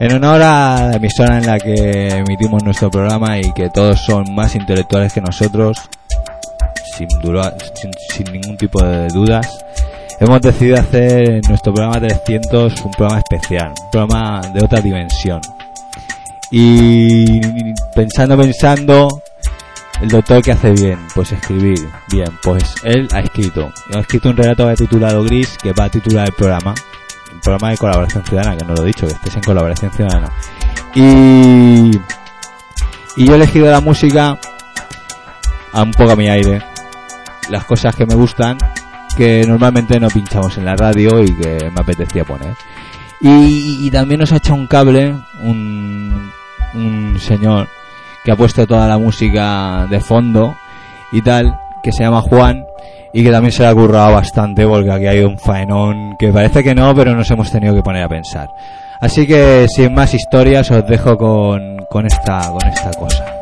En honor a la emisora en la que emitimos nuestro programa y que todos son más intelectuales que nosotros, sin, dura- sin, sin ningún tipo de dudas, hemos decidido hacer en nuestro programa 300 un programa especial, un programa de otra dimensión. Y pensando, pensando, el doctor que hace bien, pues escribir. Bien, pues él ha escrito. Ha escrito un relato titulado Gris que va a titular el programa. Un programa de colaboración ciudadana, que no lo he dicho, que estés en colaboración ciudadana. Y, y yo he elegido la música a un poco a mi aire. Las cosas que me gustan, que normalmente no pinchamos en la radio y que me apetecía poner. Y, y también nos ha echado un cable un, un señor que ha puesto toda la música de fondo y tal, que se llama Juan y que también se ha currado bastante porque aquí hay un faenón que parece que no, pero nos hemos tenido que poner a pensar. Así que sin más historias os dejo con, con esta con esta cosa.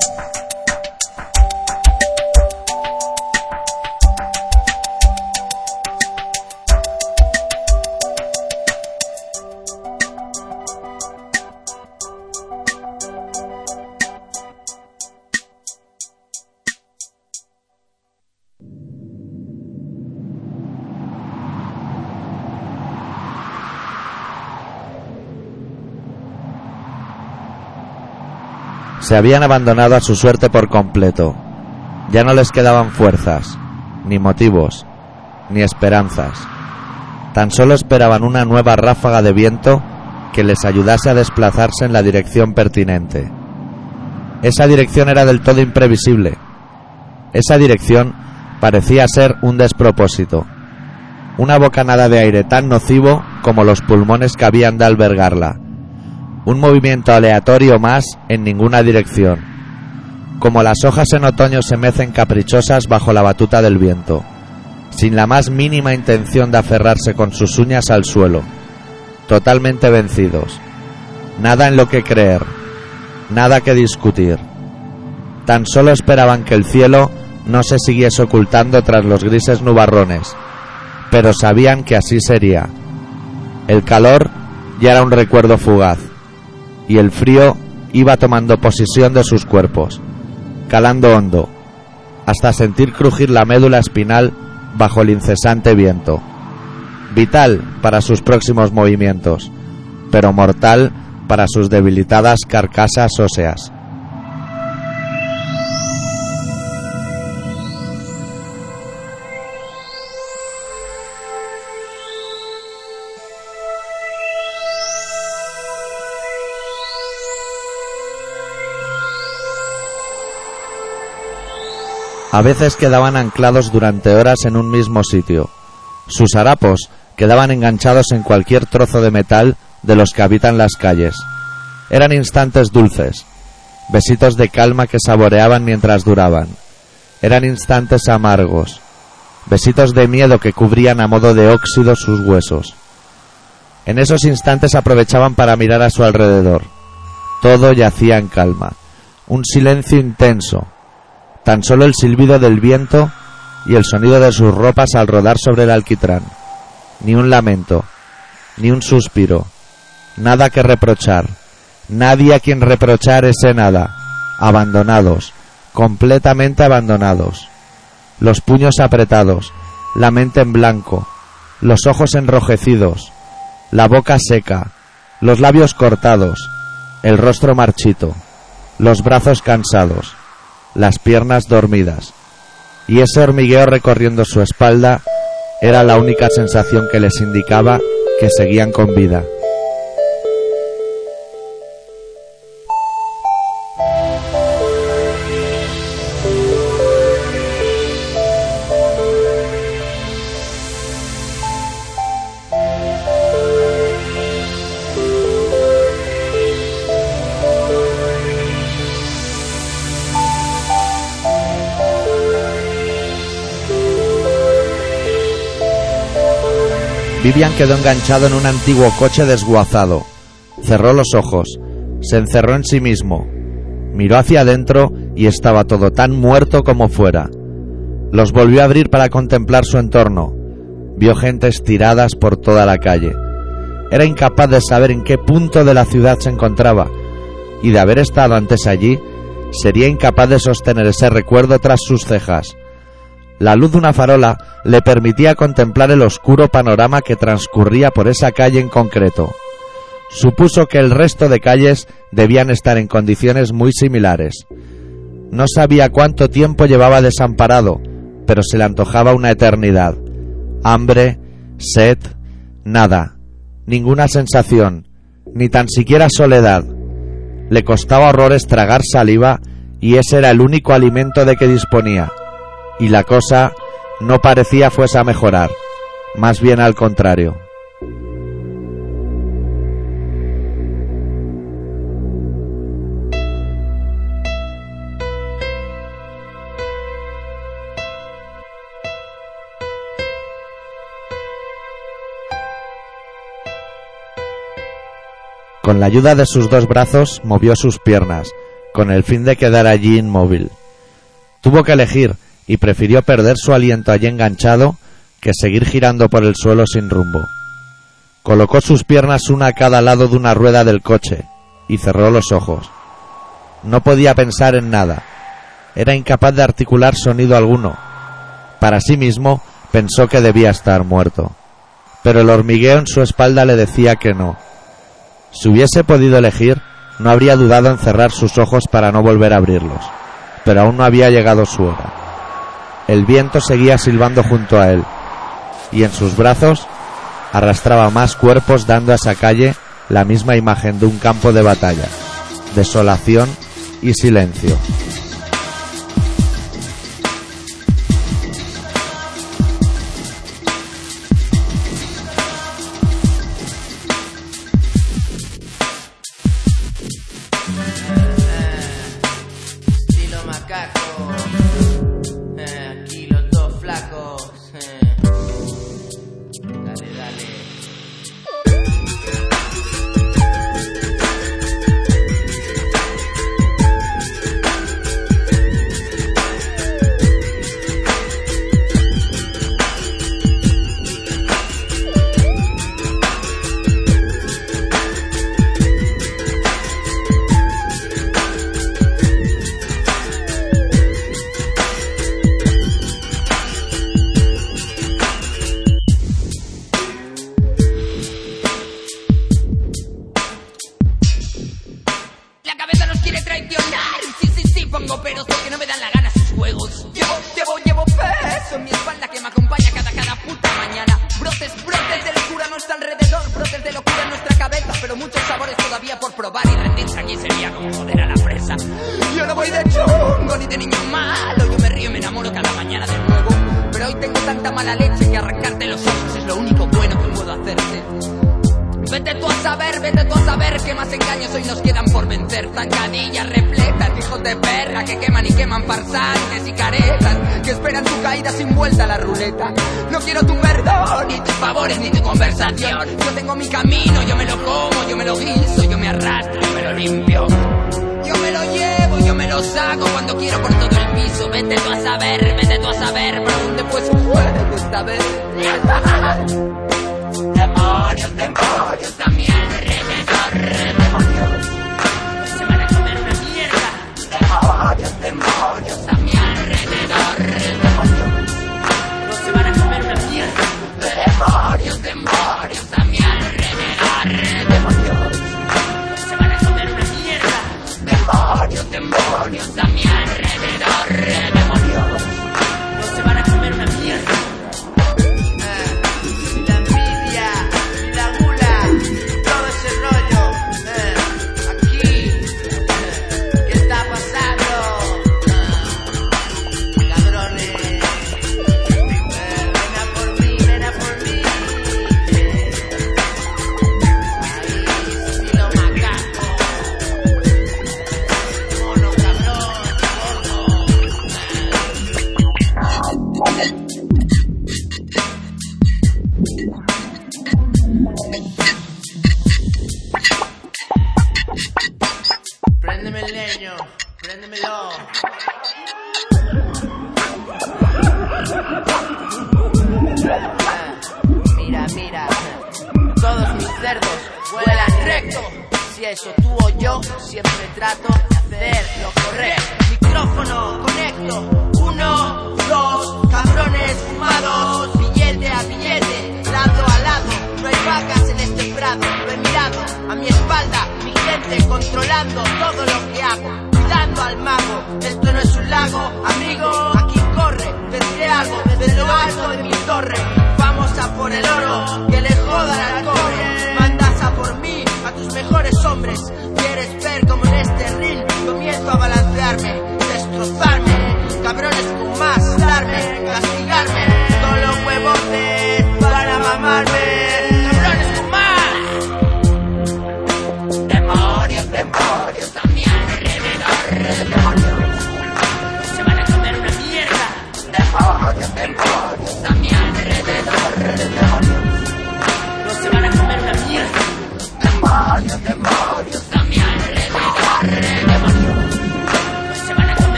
Habían abandonado a su suerte por completo. Ya no les quedaban fuerzas, ni motivos, ni esperanzas. Tan solo esperaban una nueva ráfaga de viento que les ayudase a desplazarse en la dirección pertinente. Esa dirección era del todo imprevisible. Esa dirección parecía ser un despropósito. Una bocanada de aire tan nocivo como los pulmones que habían de albergarla un movimiento aleatorio más en ninguna dirección, como las hojas en otoño se mecen caprichosas bajo la batuta del viento, sin la más mínima intención de aferrarse con sus uñas al suelo, totalmente vencidos, nada en lo que creer, nada que discutir. Tan solo esperaban que el cielo no se siguiese ocultando tras los grises nubarrones, pero sabían que así sería. El calor ya era un recuerdo fugaz y el frío iba tomando posesión de sus cuerpos, calando hondo, hasta sentir crujir la médula espinal bajo el incesante viento. Vital para sus próximos movimientos, pero mortal para sus debilitadas carcasas óseas. A veces quedaban anclados durante horas en un mismo sitio. Sus harapos quedaban enganchados en cualquier trozo de metal de los que habitan las calles. Eran instantes dulces, besitos de calma que saboreaban mientras duraban. Eran instantes amargos, besitos de miedo que cubrían a modo de óxido sus huesos. En esos instantes aprovechaban para mirar a su alrededor. Todo yacía en calma, un silencio intenso, tan solo el silbido del viento y el sonido de sus ropas al rodar sobre el alquitrán. Ni un lamento, ni un suspiro, nada que reprochar, nadie a quien reprochar ese nada, abandonados, completamente abandonados. Los puños apretados, la mente en blanco, los ojos enrojecidos, la boca seca, los labios cortados, el rostro marchito, los brazos cansados, las piernas dormidas, y ese hormigueo recorriendo su espalda era la única sensación que les indicaba que seguían con vida. Vivian quedó enganchado en un antiguo coche desguazado. Cerró los ojos, se encerró en sí mismo, miró hacia adentro y estaba todo tan muerto como fuera. Los volvió a abrir para contemplar su entorno. Vio gentes tiradas por toda la calle. era incapaz de saber en qué punto de la ciudad se encontraba, y de haber estado antes allí, sería incapaz de sostener ese recuerdo tras sus cejas. La luz de una farola le permitía contemplar el oscuro panorama que transcurría por esa calle en concreto. Supuso que el resto de calles debían estar en condiciones muy similares. No sabía cuánto tiempo llevaba desamparado, pero se le antojaba una eternidad. Hambre, sed, nada, ninguna sensación, ni tan siquiera soledad. Le costaba horrores tragar saliva y ese era el único alimento de que disponía. Y la cosa no parecía fuese a mejorar, más bien al contrario. Con la ayuda de sus dos brazos movió sus piernas, con el fin de quedar allí inmóvil. Tuvo que elegir y prefirió perder su aliento allí enganchado que seguir girando por el suelo sin rumbo. Colocó sus piernas una a cada lado de una rueda del coche y cerró los ojos. No podía pensar en nada. Era incapaz de articular sonido alguno. Para sí mismo pensó que debía estar muerto. Pero el hormigueo en su espalda le decía que no. Si hubiese podido elegir, no habría dudado en cerrar sus ojos para no volver a abrirlos. Pero aún no había llegado su hora. El viento seguía silbando junto a él, y en sus brazos arrastraba más cuerpos dando a esa calle la misma imagen de un campo de batalla, desolación y silencio.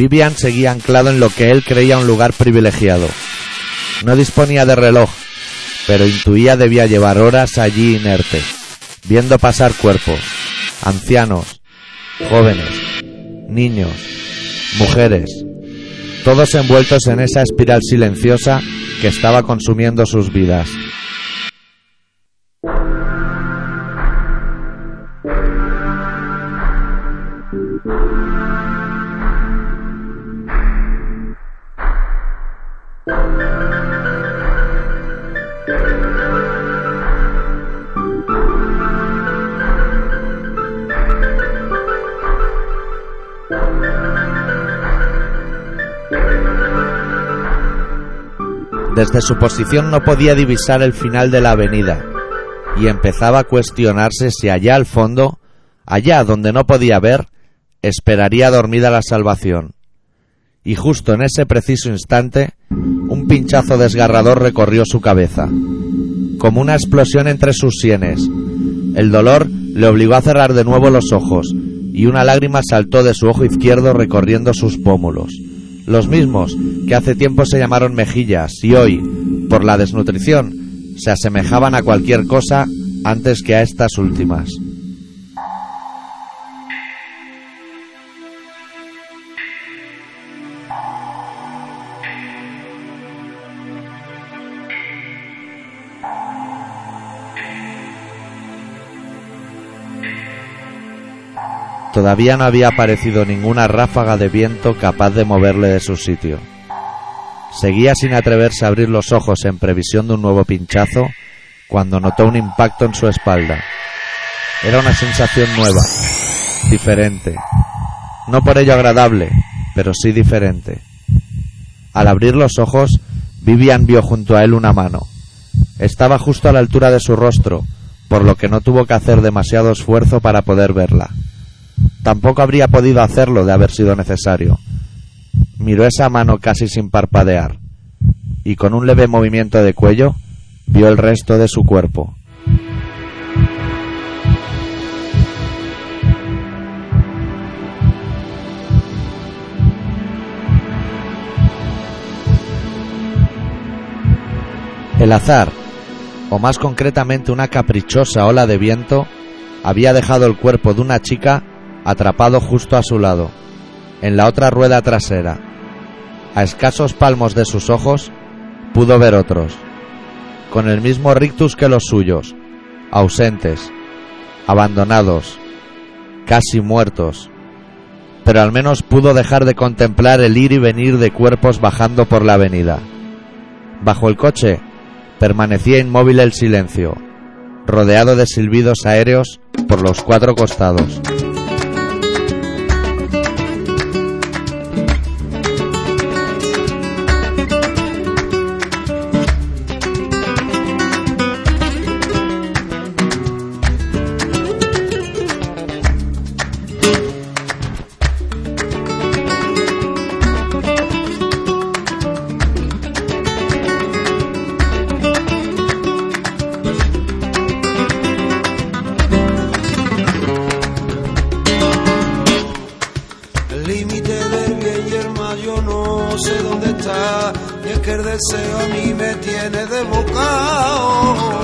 Vivian seguía anclado en lo que él creía un lugar privilegiado. No disponía de reloj, pero intuía debía llevar horas allí inerte, viendo pasar cuerpos, ancianos, jóvenes, niños, mujeres, todos envueltos en esa espiral silenciosa que estaba consumiendo sus vidas. Desde su posición no podía divisar el final de la avenida y empezaba a cuestionarse si allá al fondo, allá donde no podía ver, esperaría dormida la salvación. Y justo en ese preciso instante, un pinchazo desgarrador recorrió su cabeza, como una explosión entre sus sienes. El dolor le obligó a cerrar de nuevo los ojos, y una lágrima saltó de su ojo izquierdo recorriendo sus pómulos los mismos que hace tiempo se llamaron mejillas y hoy, por la desnutrición, se asemejaban a cualquier cosa antes que a estas últimas. Todavía no había aparecido ninguna ráfaga de viento capaz de moverle de su sitio. Seguía sin atreverse a abrir los ojos en previsión de un nuevo pinchazo cuando notó un impacto en su espalda. Era una sensación nueva, diferente. No por ello agradable, pero sí diferente. Al abrir los ojos, Vivian vio junto a él una mano. Estaba justo a la altura de su rostro, por lo que no tuvo que hacer demasiado esfuerzo para poder verla. Tampoco habría podido hacerlo de haber sido necesario. Miró esa mano casi sin parpadear, y con un leve movimiento de cuello vio el resto de su cuerpo. El azar, o más concretamente una caprichosa ola de viento, había dejado el cuerpo de una chica atrapado justo a su lado, en la otra rueda trasera. A escasos palmos de sus ojos pudo ver otros, con el mismo rictus que los suyos, ausentes, abandonados, casi muertos, pero al menos pudo dejar de contemplar el ir y venir de cuerpos bajando por la avenida. Bajo el coche permanecía inmóvil el silencio, rodeado de silbidos aéreos por los cuatro costados. Deseo a mí me tiene desbocado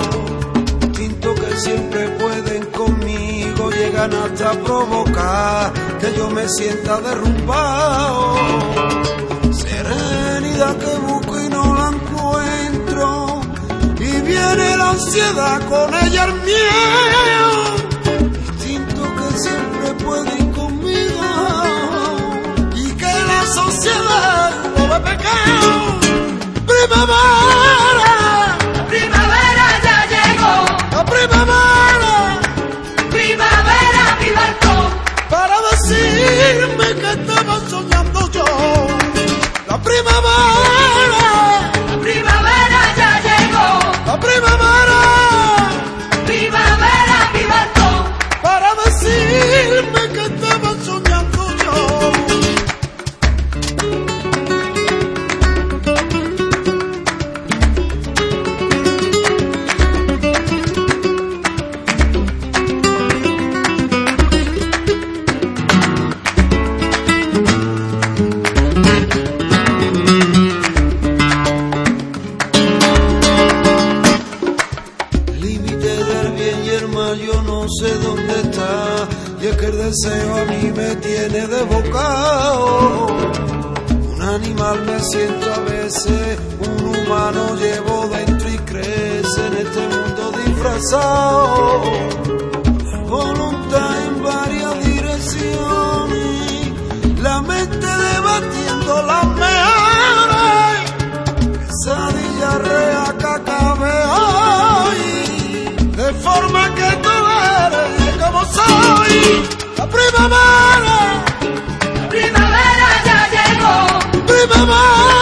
Instinto que siempre pueden conmigo Llegan hasta provocar Que yo me sienta derrumbado Serenidad que busco y no la encuentro Y viene la ansiedad con ella el miedo. Instinto que siempre puede ir conmigo y que la sociedad lo ve pecado. Primavera, Primavera ya llegó, la primavera, primavera mi balcón. para decirme que estaba soñando yo. La Primavera la primavera. Primavera ya llegó, primavera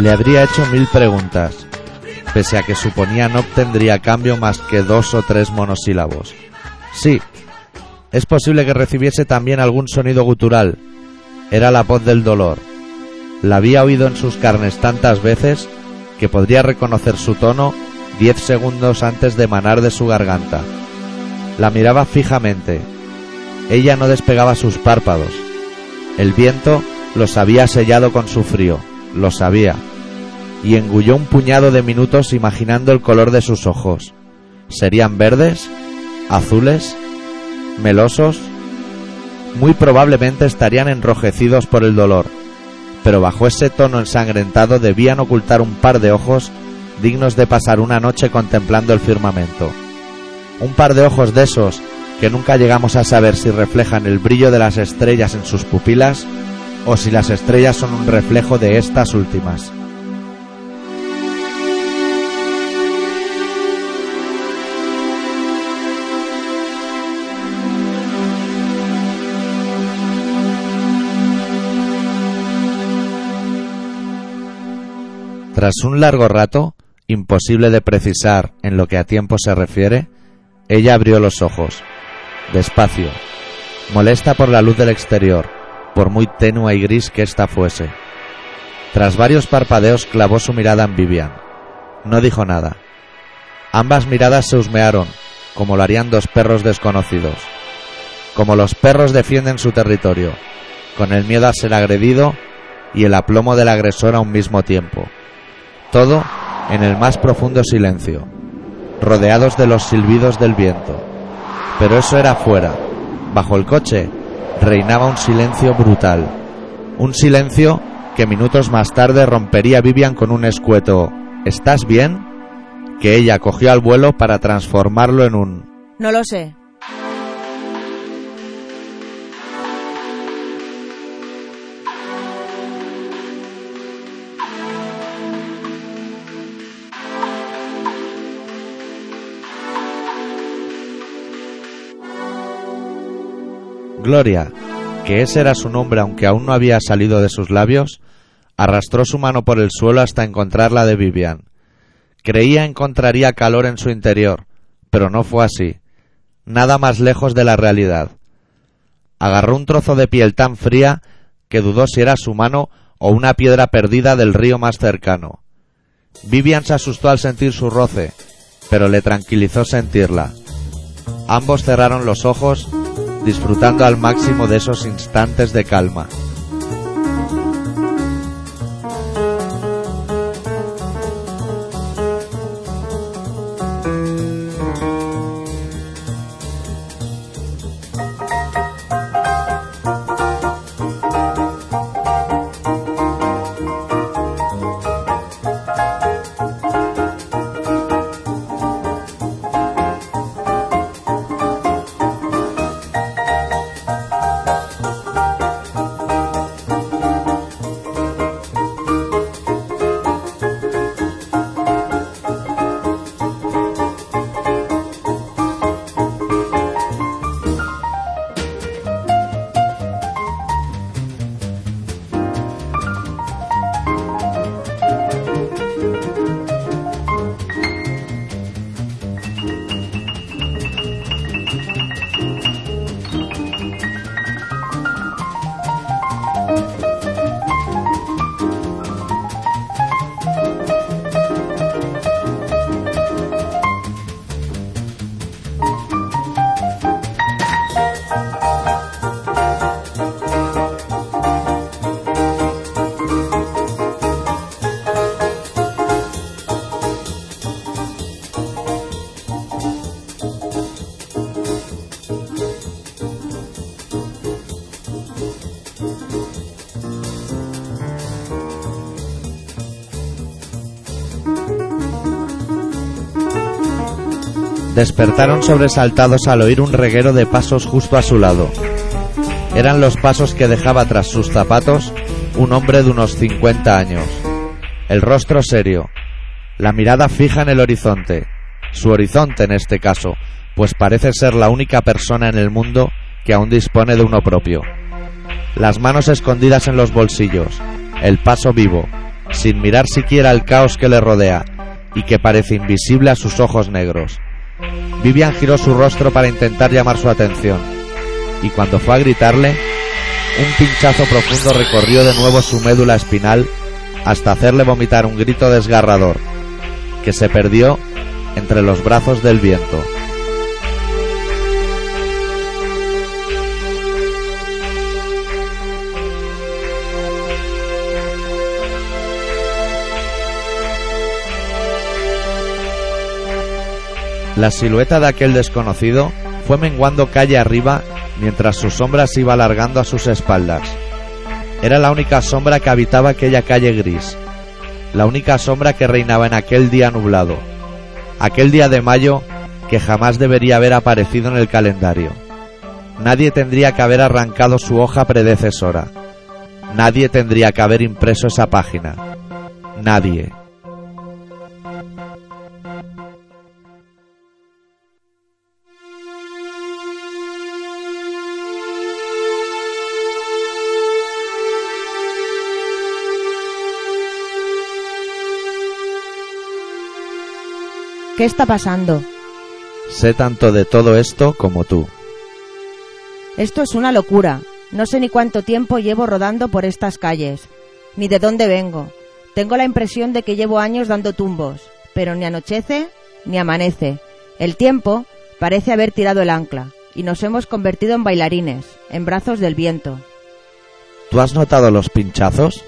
Le habría hecho mil preguntas, pese a que suponía no obtendría cambio más que dos o tres monosílabos. Sí, es posible que recibiese también algún sonido gutural. Era la voz del dolor. La había oído en sus carnes tantas veces que podría reconocer su tono diez segundos antes de emanar de su garganta. La miraba fijamente. Ella no despegaba sus párpados. El viento los había sellado con su frío, lo sabía. Y engulló un puñado de minutos imaginando el color de sus ojos. ¿Serían verdes? ¿Azules? ¿Melosos? Muy probablemente estarían enrojecidos por el dolor, pero bajo ese tono ensangrentado debían ocultar un par de ojos dignos de pasar una noche contemplando el firmamento. Un par de ojos de esos que nunca llegamos a saber si reflejan el brillo de las estrellas en sus pupilas o si las estrellas son un reflejo de estas últimas. Tras un largo rato, imposible de precisar en lo que a tiempo se refiere, ella abrió los ojos, despacio, molesta por la luz del exterior, por muy tenue y gris que ésta fuese. Tras varios parpadeos clavó su mirada en Vivian. No dijo nada. Ambas miradas se husmearon, como lo harían dos perros desconocidos. Como los perros defienden su territorio, con el miedo a ser agredido y el aplomo del agresor a un mismo tiempo. Todo en el más profundo silencio, rodeados de los silbidos del viento. Pero eso era afuera. Bajo el coche reinaba un silencio brutal. Un silencio que minutos más tarde rompería Vivian con un escueto ¿Estás bien? que ella cogió al vuelo para transformarlo en un No lo sé. Gloria, que ese era su nombre aunque aún no había salido de sus labios, arrastró su mano por el suelo hasta encontrar la de Vivian. Creía encontraría calor en su interior, pero no fue así. Nada más lejos de la realidad. Agarró un trozo de piel tan fría que dudó si era su mano o una piedra perdida del río más cercano. Vivian se asustó al sentir su roce, pero le tranquilizó sentirla. Ambos cerraron los ojos, disfrutando al máximo de esos instantes de calma. Despertaron sobresaltados al oír un reguero de pasos justo a su lado. Eran los pasos que dejaba tras sus zapatos un hombre de unos 50 años. El rostro serio, la mirada fija en el horizonte, su horizonte en este caso, pues parece ser la única persona en el mundo que aún dispone de uno propio. Las manos escondidas en los bolsillos, el paso vivo, sin mirar siquiera el caos que le rodea y que parece invisible a sus ojos negros. Vivian giró su rostro para intentar llamar su atención, y cuando fue a gritarle, un pinchazo profundo recorrió de nuevo su médula espinal hasta hacerle vomitar un grito desgarrador, que se perdió entre los brazos del viento. La silueta de aquel desconocido fue menguando calle arriba mientras su sombra se iba alargando a sus espaldas. Era la única sombra que habitaba aquella calle gris, la única sombra que reinaba en aquel día nublado, aquel día de mayo que jamás debería haber aparecido en el calendario. Nadie tendría que haber arrancado su hoja predecesora. Nadie tendría que haber impreso esa página. Nadie. ¿Qué está pasando? Sé tanto de todo esto como tú. Esto es una locura. No sé ni cuánto tiempo llevo rodando por estas calles, ni de dónde vengo. Tengo la impresión de que llevo años dando tumbos, pero ni anochece ni amanece. El tiempo parece haber tirado el ancla, y nos hemos convertido en bailarines, en brazos del viento. ¿Tú has notado los pinchazos?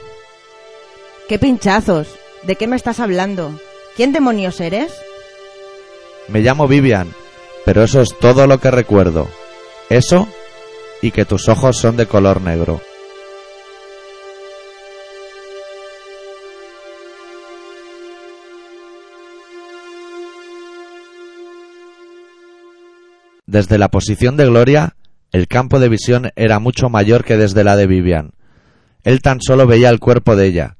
¿Qué pinchazos? ¿De qué me estás hablando? ¿Quién demonios eres? Me llamo Vivian, pero eso es todo lo que recuerdo. Eso y que tus ojos son de color negro. Desde la posición de Gloria, el campo de visión era mucho mayor que desde la de Vivian. Él tan solo veía el cuerpo de ella,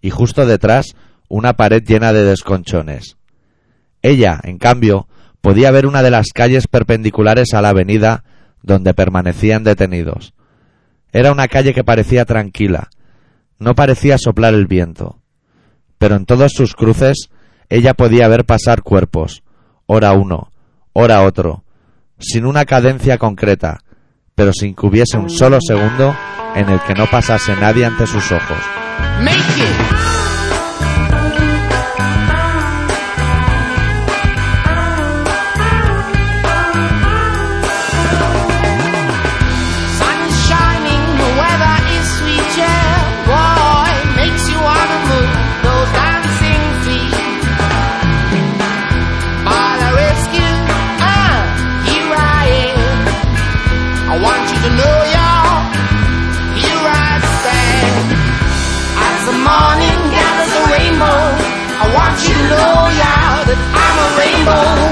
y justo detrás una pared llena de desconchones. Ella, en cambio, podía ver una de las calles perpendiculares a la avenida donde permanecían detenidos. Era una calle que parecía tranquila, no parecía soplar el viento, pero en todos sus cruces ella podía ver pasar cuerpos, ora uno, ora otro, sin una cadencia concreta, pero sin que hubiese un solo segundo en el que no pasase nadie ante sus ojos. Know, y'all, that I'm a rainbow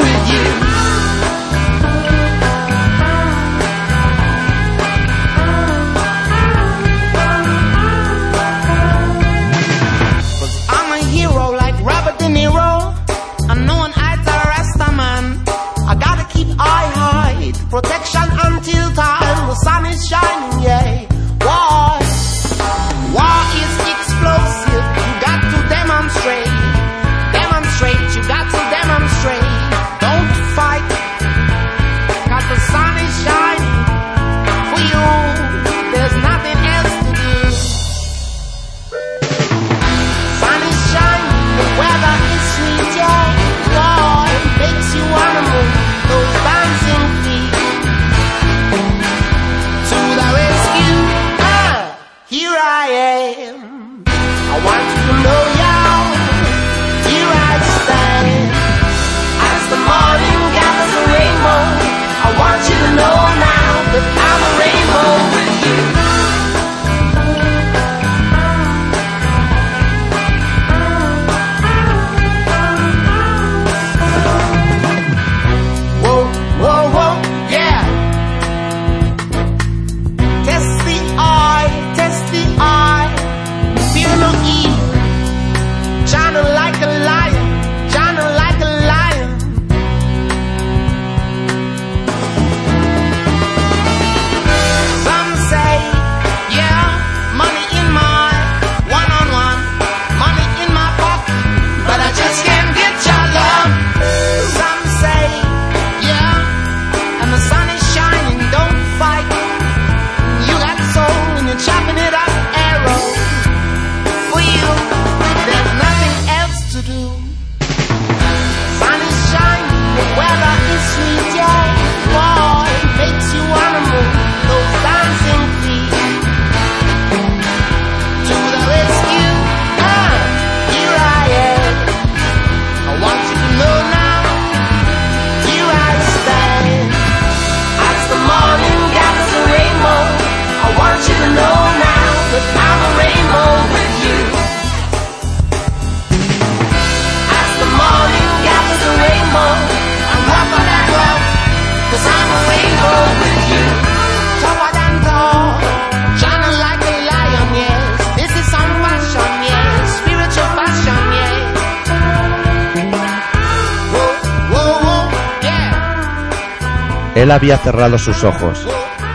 Él había cerrado sus ojos.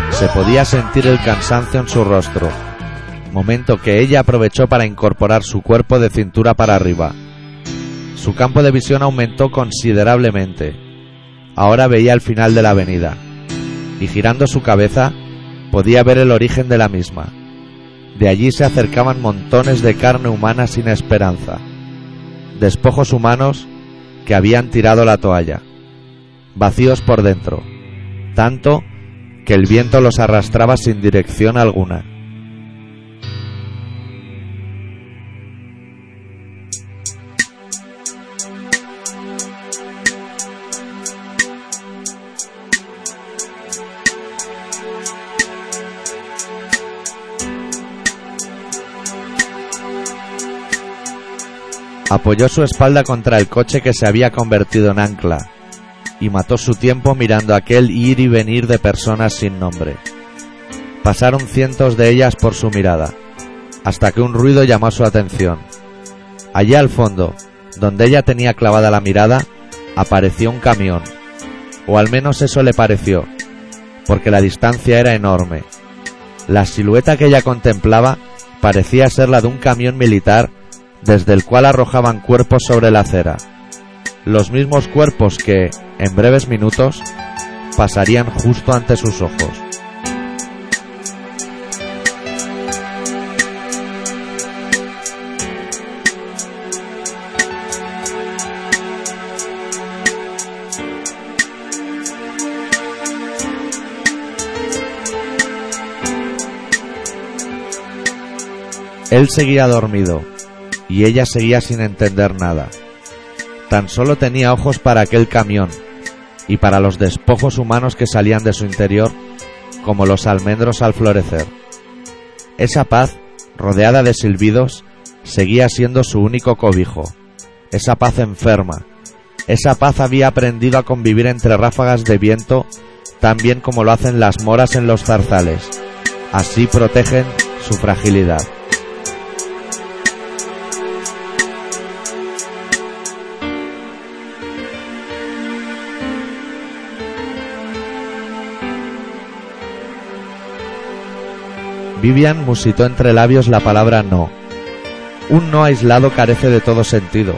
Se podía sentir el cansancio en su rostro, momento que ella aprovechó para incorporar su cuerpo de cintura para arriba. Su campo de visión aumentó considerablemente. Ahora veía el final de la avenida, y girando su cabeza, podía ver el origen de la misma. De allí se acercaban montones de carne humana sin esperanza, despojos humanos que habían tirado la toalla, vacíos por dentro, tanto que el viento los arrastraba sin dirección alguna. Apoyó su espalda contra el coche que se había convertido en ancla y mató su tiempo mirando aquel ir y venir de personas sin nombre. Pasaron cientos de ellas por su mirada, hasta que un ruido llamó su atención. Allá al fondo, donde ella tenía clavada la mirada, apareció un camión, o al menos eso le pareció, porque la distancia era enorme. La silueta que ella contemplaba parecía ser la de un camión militar desde el cual arrojaban cuerpos sobre la acera. Los mismos cuerpos que, en breves minutos, pasarían justo ante sus ojos. Él seguía dormido y ella seguía sin entender nada. Tan solo tenía ojos para aquel camión y para los despojos humanos que salían de su interior como los almendros al florecer. Esa paz, rodeada de silbidos, seguía siendo su único cobijo. Esa paz enferma. Esa paz había aprendido a convivir entre ráfagas de viento tan bien como lo hacen las moras en los zarzales. Así protegen su fragilidad. Vivian musitó entre labios la palabra no. Un no aislado carece de todo sentido,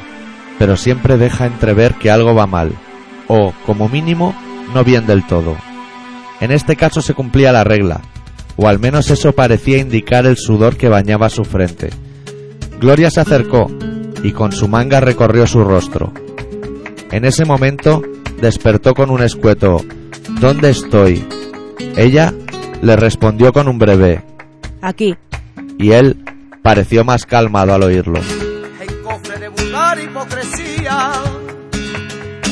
pero siempre deja entrever que algo va mal, o, como mínimo, no bien del todo. En este caso se cumplía la regla, o al menos eso parecía indicar el sudor que bañaba su frente. Gloria se acercó y con su manga recorrió su rostro. En ese momento despertó con un escueto ¿Dónde estoy? Ella le respondió con un breve Aquí. y él pareció más calmado al oírlo. En cofre de vulgar hipocresía,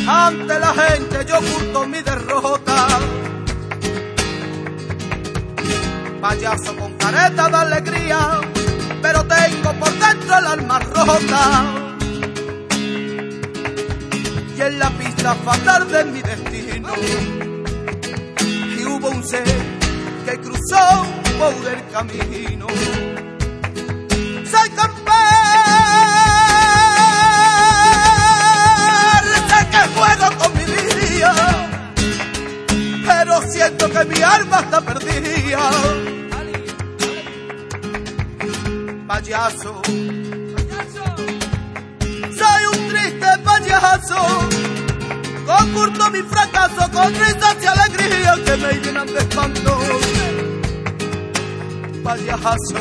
ante la gente yo oculto mi derrota. Payaso con careta de alegría, pero tengo por dentro el alma rota. Y en la pista fatal de mi destino, y hubo un ser que cruzó por el camino. Soy campeón, sé que juego con mi vida, pero siento que mi alma está perdida. Payaso, soy un triste payaso, concurto mi fracaso con risas y alegría que me llenan de espanto. Payaso,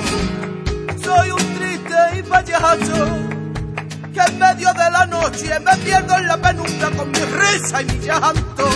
soy un triste y payaso que en medio de la noche me pierdo en la penumbra con mi risa y mi llanto.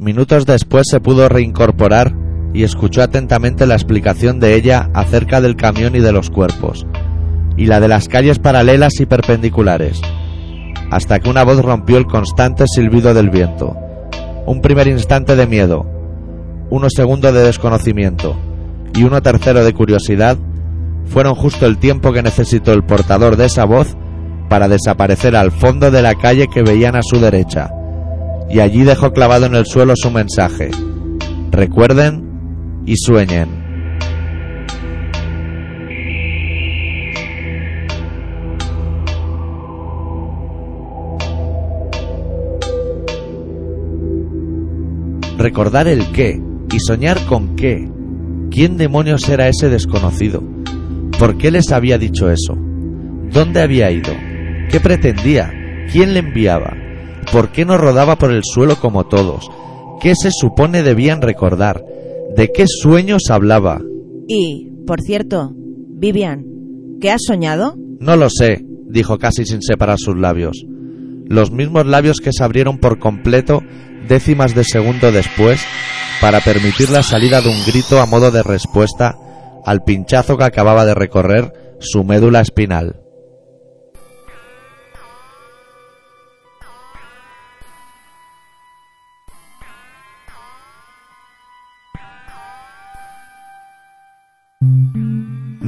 Minutos después se pudo reincorporar y escuchó atentamente la explicación de ella acerca del camión y de los cuerpos, y la de las calles paralelas y perpendiculares, hasta que una voz rompió el constante silbido del viento. Un primer instante de miedo, uno segundo de desconocimiento y uno tercero de curiosidad fueron justo el tiempo que necesitó el portador de esa voz para desaparecer al fondo de la calle que veían a su derecha, y allí dejó clavado en el suelo su mensaje. Recuerden y sueñen. Recordar el qué y soñar con qué. ¿Quién demonios era ese desconocido? ¿Por qué les había dicho eso? ¿Dónde había ido? ¿Qué pretendía? ¿Quién le enviaba? ¿Por qué no rodaba por el suelo como todos? ¿Qué se supone debían recordar? ¿De qué sueños hablaba? Y, por cierto, Vivian, ¿qué has soñado? No lo sé, dijo casi sin separar sus labios. Los mismos labios que se abrieron por completo décimas de segundo después para permitir la salida de un grito a modo de respuesta al pinchazo que acababa de recorrer su médula espinal.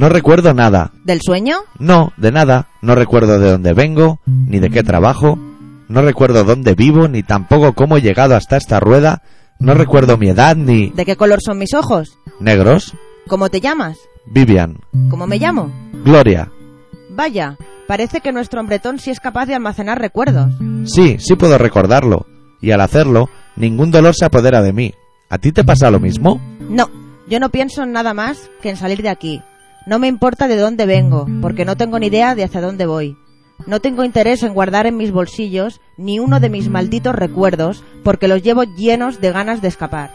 No recuerdo nada. ¿Del sueño? No, de nada. No recuerdo de dónde vengo, ni de qué trabajo. No recuerdo dónde vivo, ni tampoco cómo he llegado hasta esta rueda. No recuerdo mi edad, ni... ¿De qué color son mis ojos? ¿Negros? ¿Cómo te llamas? Vivian. ¿Cómo me llamo? Gloria. Vaya, parece que nuestro hombretón sí es capaz de almacenar recuerdos. Sí, sí puedo recordarlo. Y al hacerlo, ningún dolor se apodera de mí. ¿A ti te pasa lo mismo? No, yo no pienso en nada más que en salir de aquí. No me importa de dónde vengo, porque no tengo ni idea de hacia dónde voy. No tengo interés en guardar en mis bolsillos ni uno de mis malditos recuerdos, porque los llevo llenos de ganas de escapar.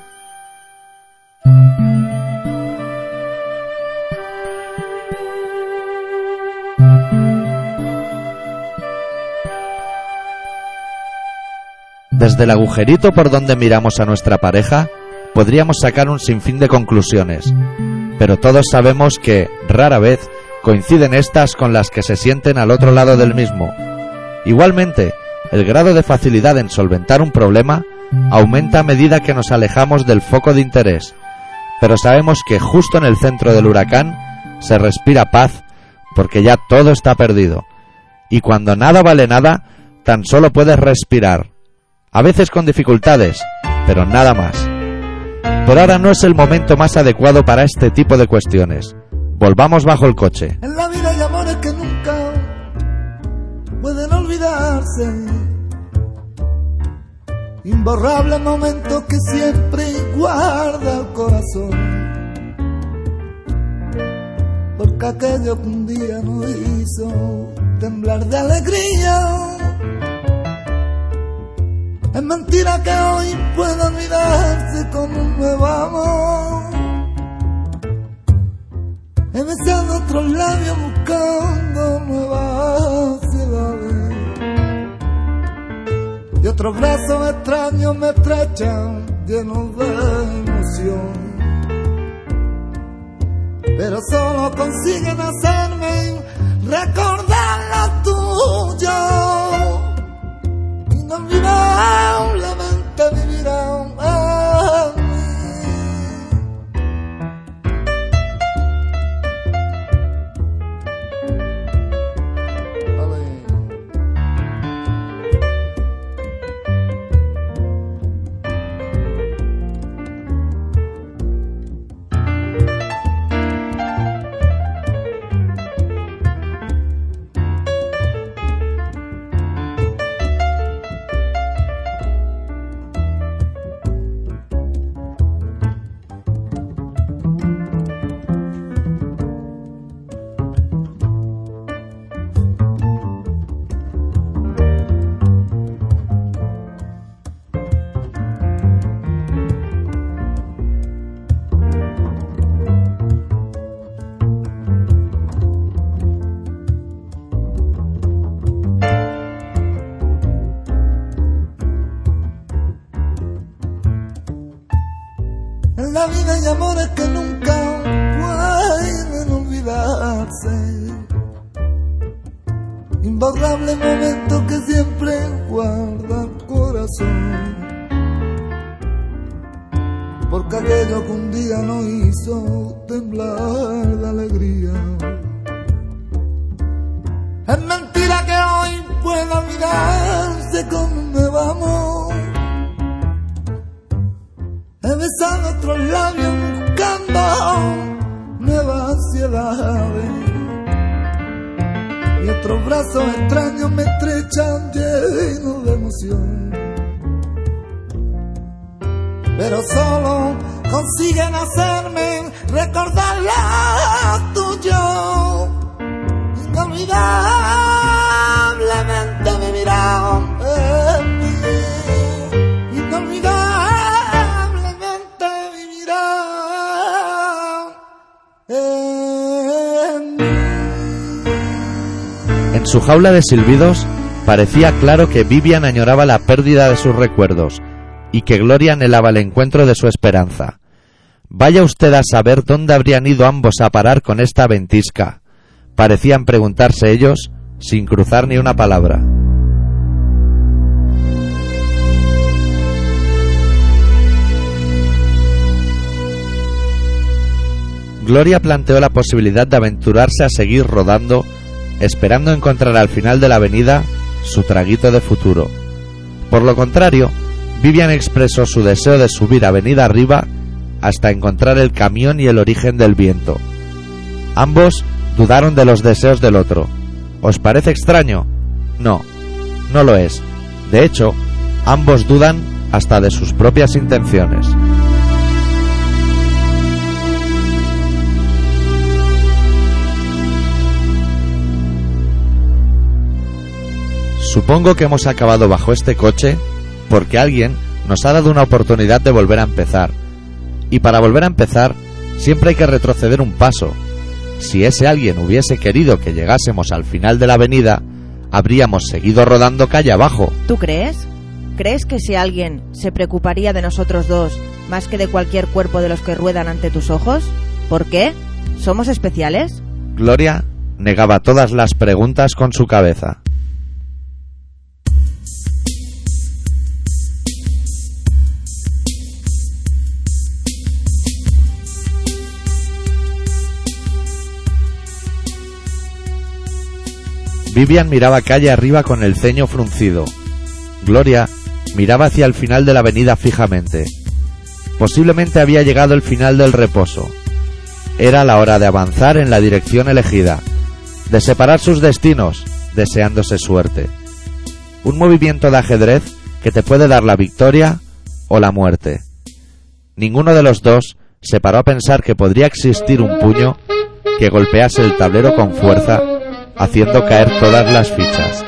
Desde el agujerito por donde miramos a nuestra pareja, podríamos sacar un sinfín de conclusiones, pero todos sabemos que, rara vez, coinciden estas con las que se sienten al otro lado del mismo. Igualmente, el grado de facilidad en solventar un problema aumenta a medida que nos alejamos del foco de interés, pero sabemos que justo en el centro del huracán se respira paz porque ya todo está perdido. Y cuando nada vale nada, tan solo puedes respirar, a veces con dificultades, pero nada más. Por ahora no es el momento más adecuado para este tipo de cuestiones. Volvamos bajo el coche. En la vida hay amores que nunca pueden olvidarse. Imborrable momento que siempre guarda el corazón. Porque aquello que un día nos hizo temblar de alegría. Es mentira que hoy pueda olvidarse con un nuevo amor. He otros labios buscando nuevas ciudades. Y otros brazos extraños me estrechan llenos de emoción. pero solo consiguen hacerme recordar lo tuyo. Inolvidablemente He besado otros labios buscando nuevas ansiedades. Y otros brazos extraños me estrechan llenos de emoción. Pero solo consiguen hacerme recordar lo tuyo. Inolvidablemente vivirán en mí. Su jaula de silbidos parecía claro que Vivian añoraba la pérdida de sus recuerdos y que Gloria anhelaba el encuentro de su esperanza. Vaya usted a saber dónde habrían ido ambos a parar con esta ventisca. Parecían preguntarse ellos sin cruzar ni una palabra. Gloria planteó la posibilidad de aventurarse a seguir rodando, esperando encontrar al final de la avenida su traguito de futuro. Por lo contrario, Vivian expresó su deseo de subir avenida arriba hasta encontrar el camión y el origen del viento. Ambos dudaron de los deseos del otro. ¿Os parece extraño? No, no lo es. De hecho, ambos dudan hasta de sus propias intenciones. Supongo que hemos acabado bajo este coche porque alguien nos ha dado una oportunidad de volver a empezar. Y para volver a empezar, siempre hay que retroceder un paso. Si ese alguien hubiese querido que llegásemos al final de la avenida, habríamos seguido rodando calle abajo. ¿Tú crees? ¿Crees que si alguien se preocuparía de nosotros dos más que de cualquier cuerpo de los que ruedan ante tus ojos? ¿Por qué? ¿Somos especiales? Gloria negaba todas las preguntas con su cabeza. Vivian miraba calle arriba con el ceño fruncido. Gloria miraba hacia el final de la avenida fijamente. Posiblemente había llegado el final del reposo. Era la hora de avanzar en la dirección elegida, de separar sus destinos, deseándose suerte. Un movimiento de ajedrez que te puede dar la victoria o la muerte. Ninguno de los dos se paró a pensar que podría existir un puño que golpease el tablero con fuerza, haciendo caer todas las fichas.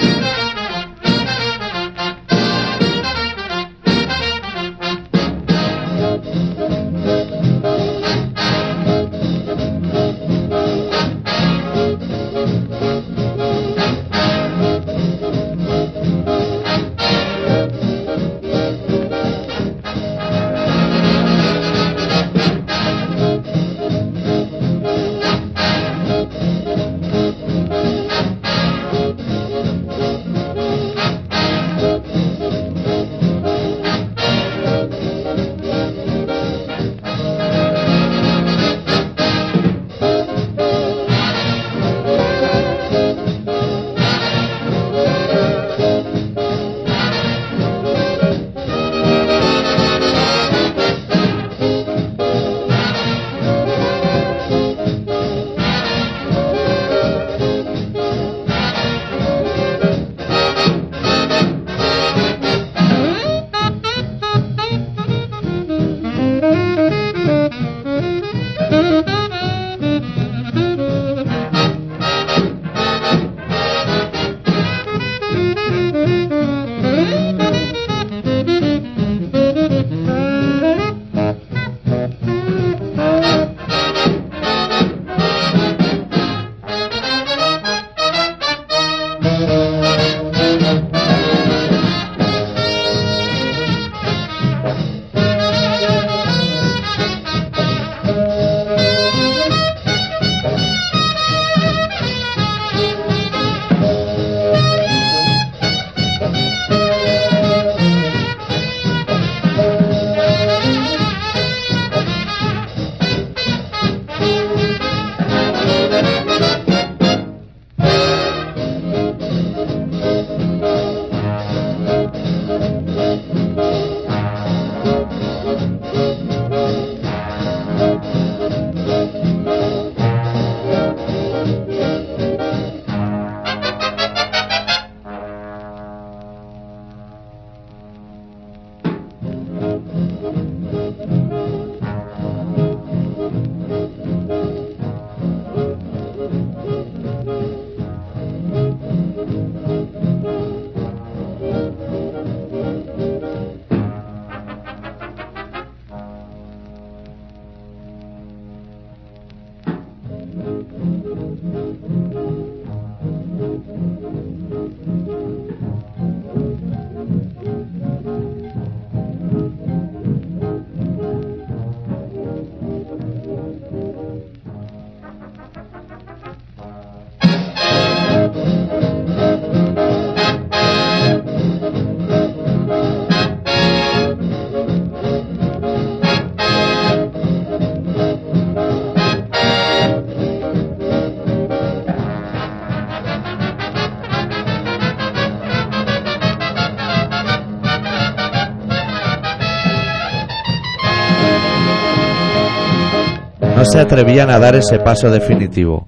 Se atrevían a dar ese paso definitivo.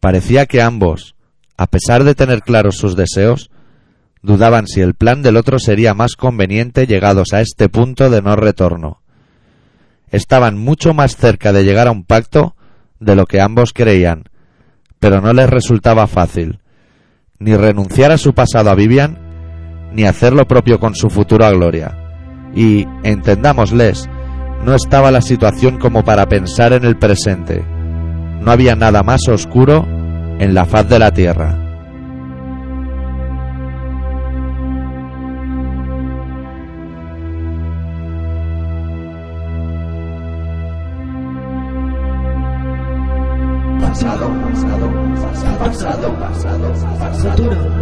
Parecía que ambos, a pesar de tener claros sus deseos, dudaban si el plan del otro sería más conveniente llegados a este punto de no retorno. Estaban mucho más cerca de llegar a un pacto de lo que ambos creían, pero no les resultaba fácil, ni renunciar a su pasado a Vivian, ni hacer lo propio con su futuro a Gloria. Y, entendámosles, no estaba la situación como para pensar en el presente. No había nada más oscuro en la faz de la tierra. Pasado, pasado, pasado, pasado, pasado,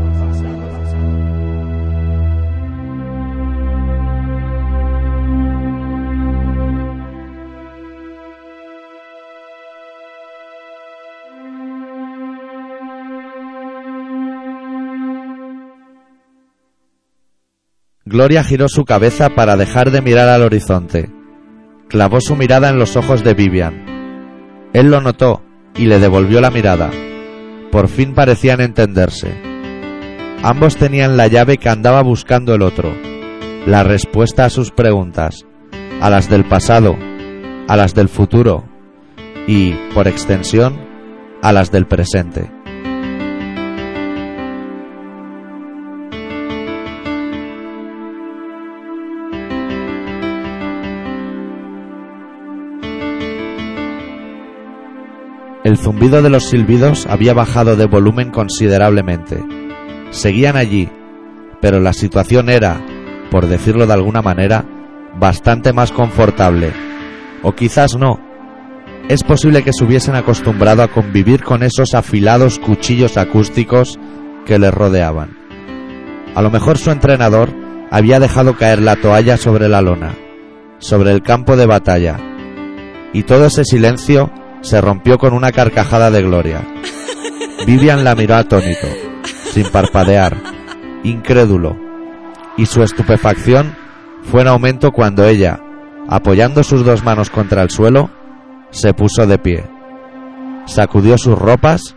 Gloria giró su cabeza para dejar de mirar al horizonte. Clavó su mirada en los ojos de Vivian. Él lo notó y le devolvió la mirada. Por fin parecían entenderse. Ambos tenían la llave que andaba buscando el otro, la respuesta a sus preguntas, a las del pasado, a las del futuro y, por extensión, a las del presente. El zumbido de los silbidos había bajado de volumen considerablemente. Seguían allí, pero la situación era, por decirlo de alguna manera, bastante más confortable. O quizás no. Es posible que se hubiesen acostumbrado a convivir con esos afilados cuchillos acústicos que les rodeaban. A lo mejor su entrenador había dejado caer la toalla sobre la lona, sobre el campo de batalla, y todo ese silencio se rompió con una carcajada de gloria. Vivian la miró atónito, sin parpadear, incrédulo, y su estupefacción fue en aumento cuando ella, apoyando sus dos manos contra el suelo, se puso de pie, sacudió sus ropas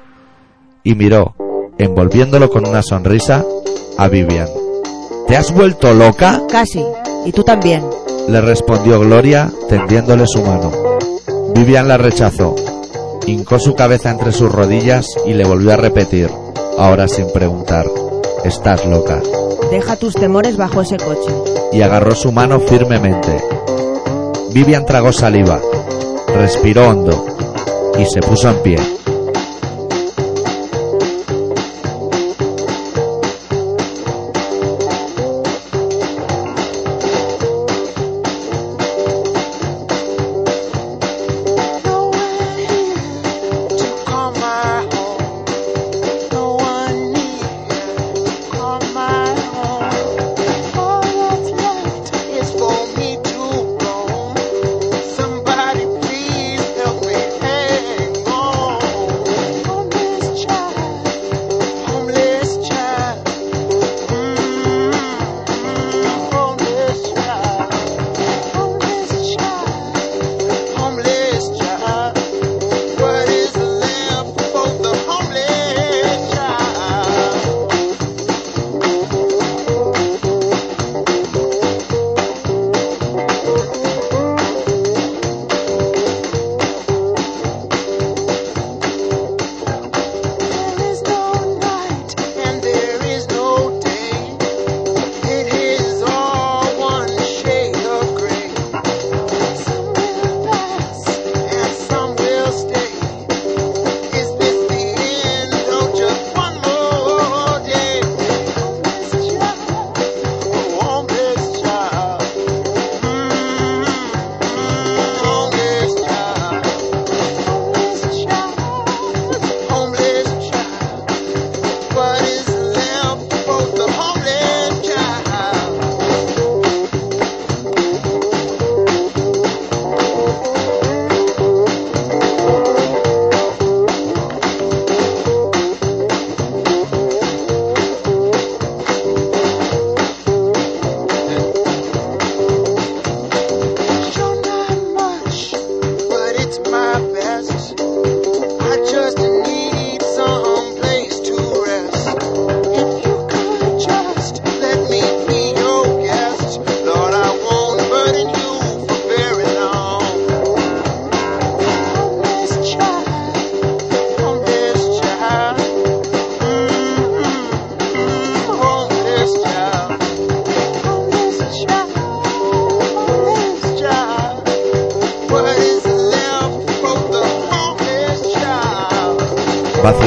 y miró, envolviéndolo con una sonrisa, a Vivian. ¿Te has vuelto loca? Casi. Y tú también. le respondió Gloria, tendiéndole su mano. Vivian la rechazó, hincó su cabeza entre sus rodillas y le volvió a repetir, ahora sin preguntar, estás loca, Deja tus temores bajo ese coche. y agarró su mano firmemente. Vivian tragó saliva, respiró hondo y se puso en pie.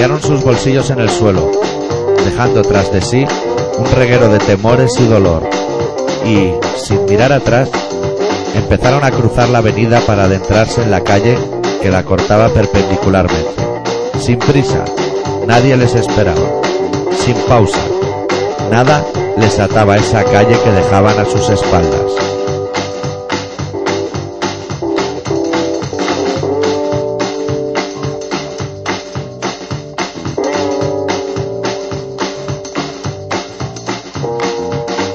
Vaciaron sus bolsillos en el suelo, dejando tras de sí un reguero de temores y dolor, y, sin mirar atrás, empezaron a cruzar la avenida para adentrarse en la calle que la cortaba perpendicularmente. Sin prisa, nadie les esperaba. Sin pausa, nada les ataba esa calle que dejaban a sus espaldas.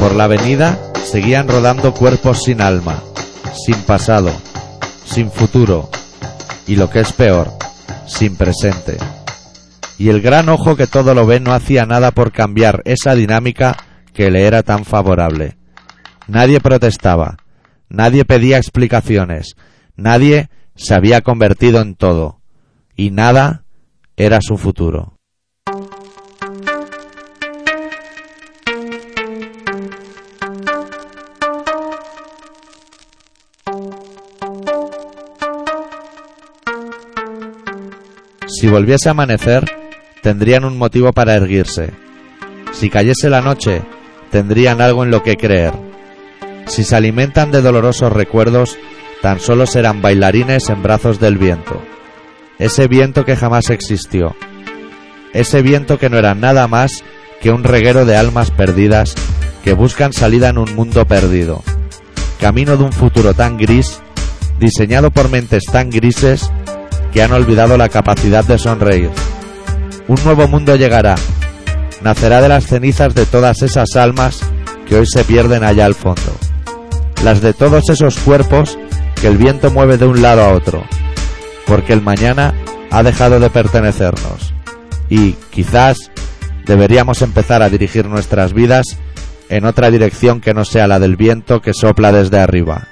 Por la avenida seguían rodando cuerpos sin alma, sin pasado, sin futuro y lo que es peor, sin presente. Y el gran ojo que todo lo ve no hacía nada por cambiar esa dinámica que le era tan favorable. Nadie protestaba, nadie pedía explicaciones, nadie se había convertido en todo, y nada era su futuro. Si volviese a amanecer, tendrían un motivo para erguirse. Si cayese la noche, tendrían algo en lo que creer. Si se alimentan de dolorosos recuerdos, tan solo serán bailarines en brazos del viento. Ese viento que jamás existió. Ese viento que no era nada más que un reguero de almas perdidas que buscan salida en un mundo perdido. Camino de un futuro tan gris, diseñado por mentes tan grises que han olvidado la capacidad de sonreír. Un nuevo mundo llegará. Nacerá de las cenizas de todas esas almas que hoy se pierden allá al fondo. Las de todos esos cuerpos que el viento mueve de un lado a otro. Porque el mañana ha dejado de pertenecernos. Y, quizás, deberíamos empezar a dirigir nuestras vidas en otra dirección que no sea la del viento que sopla desde arriba.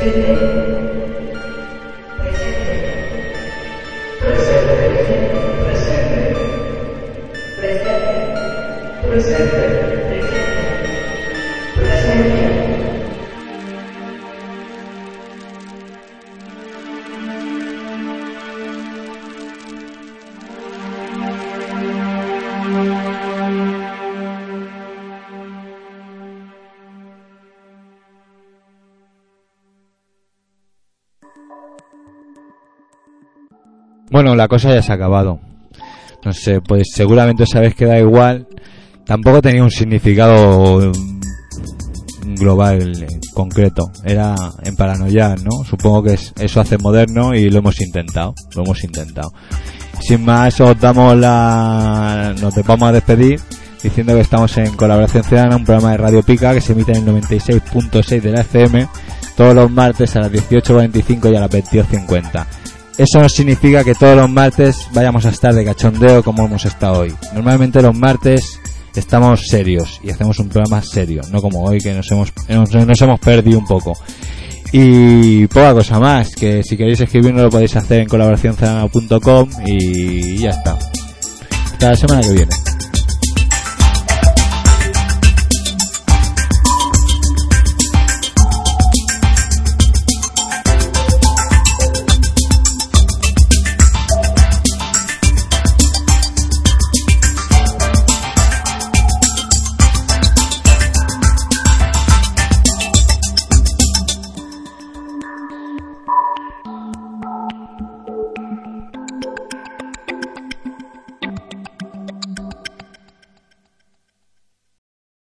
Presente. Presente. Presente. Presente. Presente. Bueno, la cosa ya se ha acabado. No sé, pues seguramente sabes que da igual. Tampoco tenía un significado mm, global, concreto. Era en paranoia, ¿no? Supongo que es- eso hace moderno y lo hemos intentado. Lo hemos intentado. Sin más, os damos la... Nos vamos a despedir diciendo que estamos en Colaboración Ciudadana, un programa de Radio Pica que se emite en el 96.6 de la FM todos los martes a las 18.45 y a las 22.50. Eso no significa que todos los martes vayamos a estar de cachondeo como hemos estado hoy. Normalmente los martes estamos serios y hacemos un programa serio, no como hoy que nos hemos, nos, hemos perdido un poco. Y poca cosa más, que si queréis escribirnos lo podéis hacer en colaboracionciudadana.com y ya está. Hasta la semana que viene.